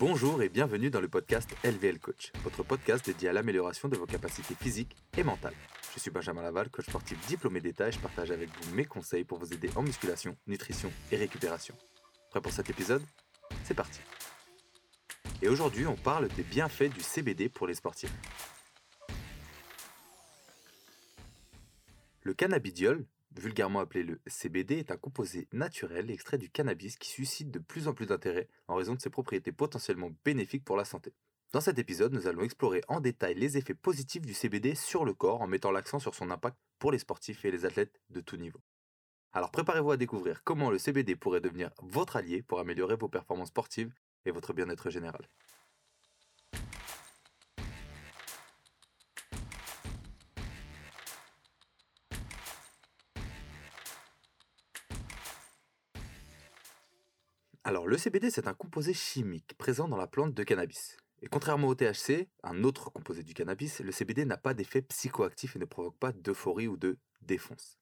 Bonjour et bienvenue dans le podcast LVL Coach, votre podcast dédié à l'amélioration de vos capacités physiques et mentales. Je suis Benjamin Laval, coach sportif diplômé d'État et je partage avec vous mes conseils pour vous aider en musculation, nutrition et récupération. Prêt pour cet épisode? C'est parti Et aujourd'hui, on parle des bienfaits du CBD pour les sportifs. Le cannabidiol, vulgairement appelé le CBD, est un composé naturel extrait du cannabis qui suscite de plus en plus d'intérêt en raison de ses propriétés potentiellement bénéfiques pour la santé. Dans cet épisode, nous allons explorer en détail les effets positifs du CBD sur le corps en mettant l'accent sur son impact pour les sportifs et les athlètes de tout niveau. Alors préparez-vous à découvrir comment le CBD pourrait devenir votre allié pour améliorer vos performances sportives et votre bien-être général. Alors, le CBD, c'est un composé chimique présent dans la plante de cannabis. Et contrairement au THC, un autre composé du cannabis, le CBD n'a pas d'effet psychoactif et ne provoque pas d'euphorie ou de défonce.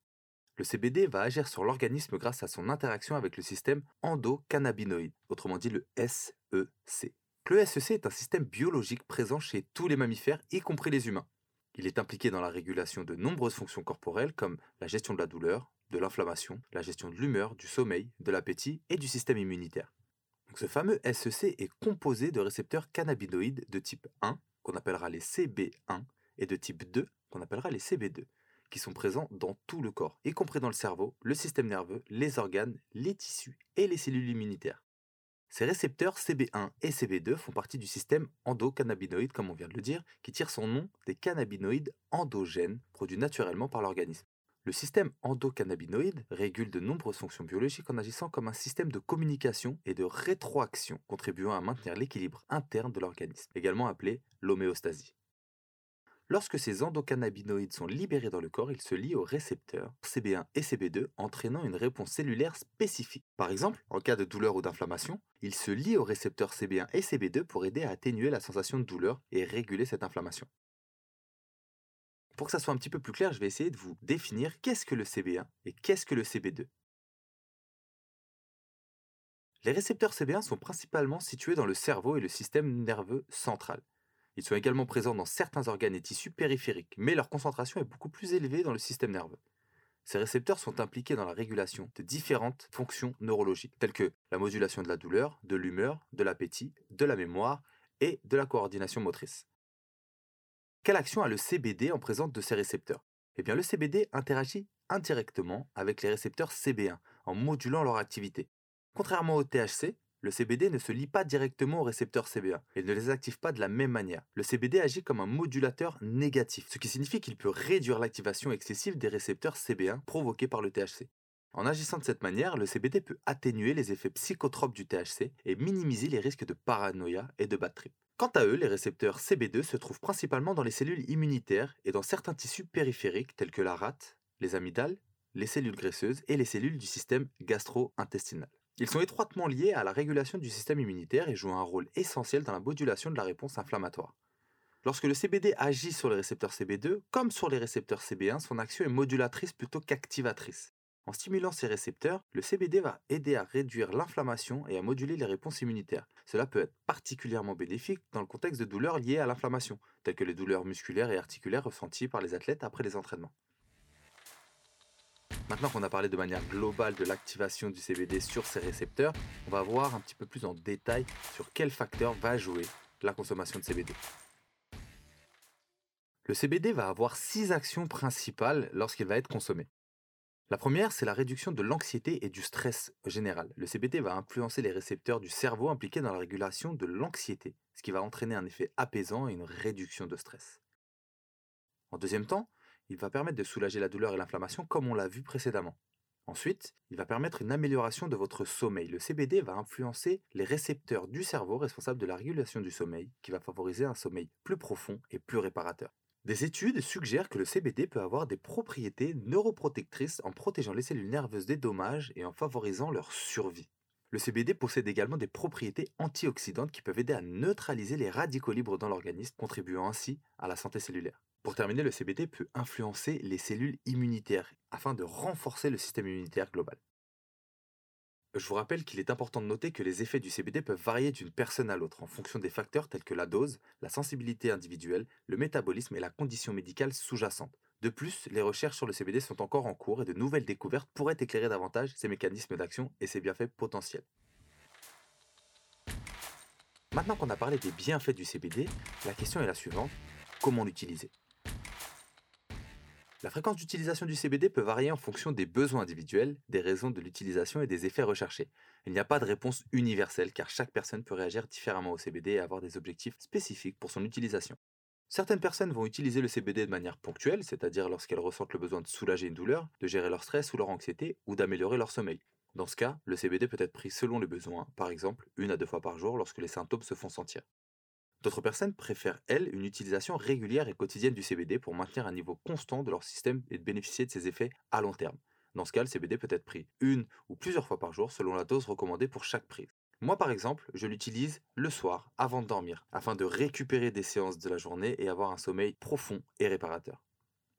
Le CBD va agir sur l'organisme grâce à son interaction avec le système endocannabinoïde, autrement dit le SEC. Le SEC est un système biologique présent chez tous les mammifères, y compris les humains. Il est impliqué dans la régulation de nombreuses fonctions corporelles comme la gestion de la douleur, de l'inflammation, la gestion de l'humeur, du sommeil, de l'appétit et du système immunitaire. ce fameux SEC est composé de récepteurs cannabinoïdes de type 1, qu'on appellera les CB1, et de type 2, qu'on appellera les CB2, qui sont présents dans tout le corps, y compris dans le cerveau, le système nerveux, les organes, les tissus et les cellules immunitaires. Ces récepteurs CB1 et CB2 font partie du système endocannabinoïde, comme on vient de le dire, qui tire son nom des cannabinoïdes endogènes produits naturellement par l'organisme. Le système endocannabinoïde régule de nombreuses fonctions biologiques en agissant comme un système de communication et de rétroaction, contribuant à maintenir l'équilibre interne de l'organisme, également appelé l'homéostasie. Lorsque ces endocannabinoïdes sont libérés dans le corps, ils se lient aux récepteurs CB1 et CB2, entraînant une réponse cellulaire spécifique. Par exemple, en cas de douleur ou d'inflammation, ils se lient aux récepteurs CB1 et CB2 pour aider à atténuer la sensation de douleur et réguler cette inflammation. Pour que ça soit un petit peu plus clair, je vais essayer de vous définir qu'est-ce que le CB1 et qu'est-ce que le CB2. Les récepteurs CB1 sont principalement situés dans le cerveau et le système nerveux central. Ils sont également présents dans certains organes et tissus périphériques, mais leur concentration est beaucoup plus élevée dans le système nerveux. Ces récepteurs sont impliqués dans la régulation de différentes fonctions neurologiques, telles que la modulation de la douleur, de l'humeur, de l'appétit, de la mémoire et de la coordination motrice. Quelle action a le CBD en présence de ces récepteurs? Eh bien, le CBD interagit indirectement avec les récepteurs CB1 en modulant leur activité. Contrairement au THC, le CBD ne se lie pas directement aux récepteurs CB1 et ne les active pas de la même manière. Le CBD agit comme un modulateur négatif, ce qui signifie qu'il peut réduire l'activation excessive des récepteurs CB1 provoqués par le THC. En agissant de cette manière, le CBD peut atténuer les effets psychotropes du THC et minimiser les risques de paranoïa et de bad trip. Quant à eux, les récepteurs CB2 se trouvent principalement dans les cellules immunitaires et dans certains tissus périphériques tels que la rate, les amygdales, les cellules graisseuses et les cellules du système gastro-intestinal. Ils sont étroitement liés à la régulation du système immunitaire et jouent un rôle essentiel dans la modulation de la réponse inflammatoire. Lorsque le CBD agit sur les récepteurs CB2, comme sur les récepteurs CB1, son action est modulatrice plutôt qu'activatrice. En stimulant ces récepteurs, le CBD va aider à réduire l'inflammation et à moduler les réponses immunitaires. Cela peut être particulièrement bénéfique dans le contexte de douleurs liées à l'inflammation, telles que les douleurs musculaires et articulaires ressenties par les athlètes après les entraînements. Maintenant qu'on a parlé de manière globale de l'activation du CBD sur ces récepteurs, on va voir un petit peu plus en détail sur quel facteur va jouer la consommation de CBD. Le CBD va avoir six actions principales lorsqu'il va être consommé. La première, c'est la réduction de l'anxiété et du stress général. Le CBD va influencer les récepteurs du cerveau impliqués dans la régulation de l'anxiété, ce qui va entraîner un effet apaisant et une réduction de stress. En deuxième temps, il va permettre de soulager la douleur et l'inflammation comme on l'a vu précédemment. Ensuite, il va permettre une amélioration de votre sommeil. Le CBD va influencer les récepteurs du cerveau responsables de la régulation du sommeil, qui va favoriser un sommeil plus profond et plus réparateur. Des études suggèrent que le CBD peut avoir des propriétés neuroprotectrices en protégeant les cellules nerveuses des dommages et en favorisant leur survie. Le CBD possède également des propriétés antioxydantes qui peuvent aider à neutraliser les radicaux libres dans l'organisme, contribuant ainsi à la santé cellulaire. Pour terminer, le CBD peut influencer les cellules immunitaires afin de renforcer le système immunitaire global. Je vous rappelle qu'il est important de noter que les effets du CBD peuvent varier d'une personne à l'autre en fonction des facteurs tels que la dose, la sensibilité individuelle, le métabolisme et la condition médicale sous-jacente. De plus, les recherches sur le CBD sont encore en cours et de nouvelles découvertes pourraient éclairer davantage ses mécanismes d'action et ses bienfaits potentiels. Maintenant qu'on a parlé des bienfaits du CBD, la question est la suivante, comment l'utiliser? La fréquence d'utilisation du CBD peut varier en fonction des besoins individuels, des raisons de l'utilisation et des effets recherchés. Il n'y a pas de réponse universelle car chaque personne peut réagir différemment au CBD et avoir des objectifs spécifiques pour son utilisation. Certaines personnes vont utiliser le CBD de manière ponctuelle, c'est-à-dire lorsqu'elles ressentent le besoin de soulager une douleur, de gérer leur stress ou leur anxiété, ou d'améliorer leur sommeil. Dans ce cas, le CBD peut être pris selon les besoins, par exemple une à deux fois par jour lorsque les symptômes se font sentir. D'autres personnes préfèrent, elles, une utilisation régulière et quotidienne du CBD pour maintenir un niveau constant de leur système et de bénéficier de ses effets à long terme. Dans ce cas, le CBD peut être pris une ou plusieurs fois par jour selon la dose recommandée pour chaque prise. Moi, par exemple, je l'utilise le soir avant de dormir afin de récupérer des séances de la journée et avoir un sommeil profond et réparateur.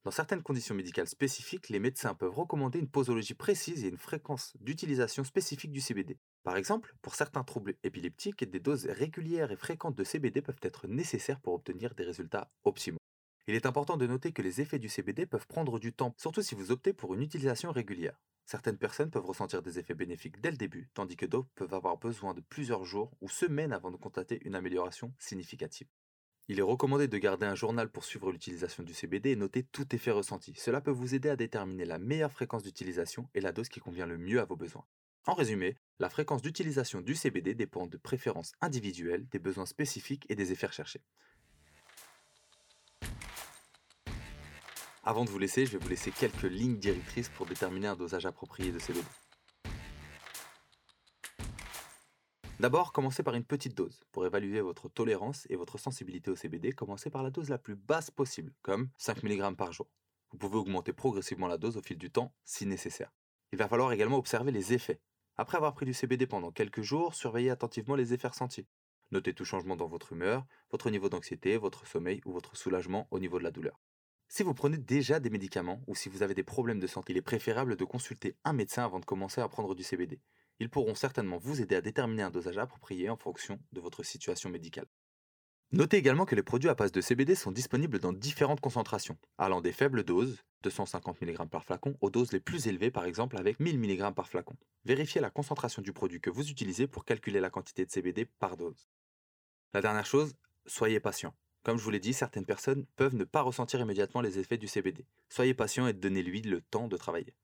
Dans certaines conditions médicales spécifiques, les médecins peuvent recommander une posologie précise et une fréquence d'utilisation spécifique du CBD. Par exemple, pour certains troubles épileptiques, des doses régulières et fréquentes de CBD peuvent être nécessaires pour obtenir des résultats optimaux. Il est important de noter que les effets du CBD peuvent prendre du temps, surtout si vous optez pour une utilisation régulière. Certaines personnes peuvent ressentir des effets bénéfiques dès le début, tandis que d'autres peuvent avoir besoin de plusieurs jours ou semaines avant de constater une amélioration significative. Il est recommandé de garder un journal pour suivre l'utilisation du CBD et noter tout effet ressenti. Cela peut vous aider à déterminer la meilleure fréquence d'utilisation et la dose qui convient le mieux à vos besoins. En résumé, la fréquence d'utilisation du CBD dépend de préférences individuelles, des besoins spécifiques et des effets recherchés. Avant de vous laisser, je vais vous laisser quelques lignes directrices pour déterminer un dosage approprié de CBD. D'abord, commencez par une petite dose. Pour évaluer votre tolérance et votre sensibilité au CBD, commencez par la dose la plus basse possible, comme 5 mg par jour. Vous pouvez augmenter progressivement la dose au fil du temps si nécessaire. Il va falloir également observer les effets. Après avoir pris du CBD pendant quelques jours, surveillez attentivement les effets ressentis. Notez tout changement dans votre humeur, votre niveau d'anxiété, votre sommeil ou votre soulagement au niveau de la douleur. Si vous prenez déjà des médicaments ou si vous avez des problèmes de santé, il est préférable de consulter un médecin avant de commencer à prendre du CBD. Ils pourront certainement vous aider à déterminer un dosage approprié en fonction de votre situation médicale. Notez également que les produits à base de CBD sont disponibles dans différentes concentrations, allant des faibles doses, 250 mg par flacon, aux doses les plus élevées par exemple avec 1000 mg par flacon. Vérifiez la concentration du produit que vous utilisez pour calculer la quantité de CBD par dose. La dernière chose, soyez patient. Comme je vous l'ai dit, certaines personnes peuvent ne pas ressentir immédiatement les effets du CBD. Soyez patient et donnez-lui le temps de travailler.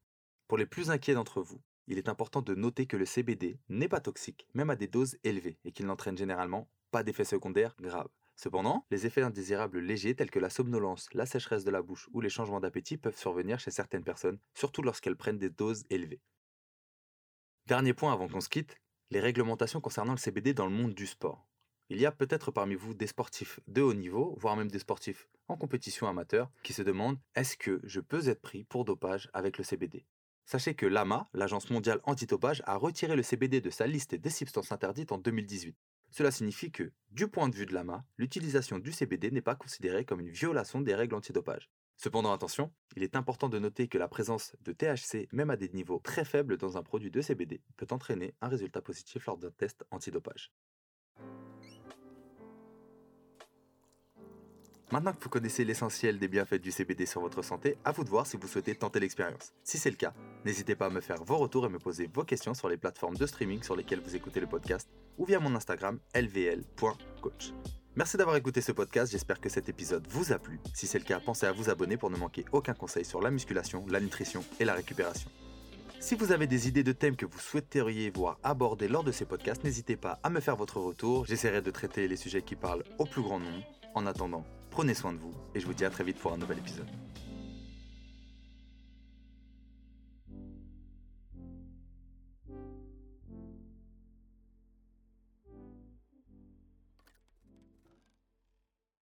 Pour les plus inquiets d'entre vous, il est important de noter que le CBD n'est pas toxique, même à des doses élevées, et qu'il n'entraîne généralement d'effets secondaires graves. Cependant, les effets indésirables légers tels que la somnolence, la sécheresse de la bouche ou les changements d'appétit peuvent survenir chez certaines personnes, surtout lorsqu'elles prennent des doses élevées. Dernier point avant qu'on se quitte, les réglementations concernant le CBD dans le monde du sport. Il y a peut-être parmi vous des sportifs de haut niveau, voire même des sportifs en compétition amateur, qui se demandent est-ce que je peux être pris pour dopage avec le CBD Sachez que l'AMA, l'Agence mondiale antidopage, a retiré le CBD de sa liste des substances interdites en 2018. Cela signifie que, du point de vue de l'AMA, l'utilisation du CBD n'est pas considérée comme une violation des règles antidopage. Cependant, attention, il est important de noter que la présence de THC, même à des niveaux très faibles dans un produit de CBD, peut entraîner un résultat positif lors d'un test antidopage. Maintenant que vous connaissez l'essentiel des bienfaits du CBD sur votre santé, à vous de voir si vous souhaitez tenter l'expérience. Si c'est le cas, n'hésitez pas à me faire vos retours et me poser vos questions sur les plateformes de streaming sur lesquelles vous écoutez le podcast ou via mon Instagram lvl.coach. Merci d'avoir écouté ce podcast, j'espère que cet épisode vous a plu. Si c'est le cas, pensez à vous abonner pour ne manquer aucun conseil sur la musculation, la nutrition et la récupération. Si vous avez des idées de thèmes que vous souhaiteriez voir abordés lors de ces podcasts, n'hésitez pas à me faire votre retour. J'essaierai de traiter les sujets qui parlent au plus grand nombre. En attendant, prenez soin de vous et je vous dis à très vite pour un nouvel épisode.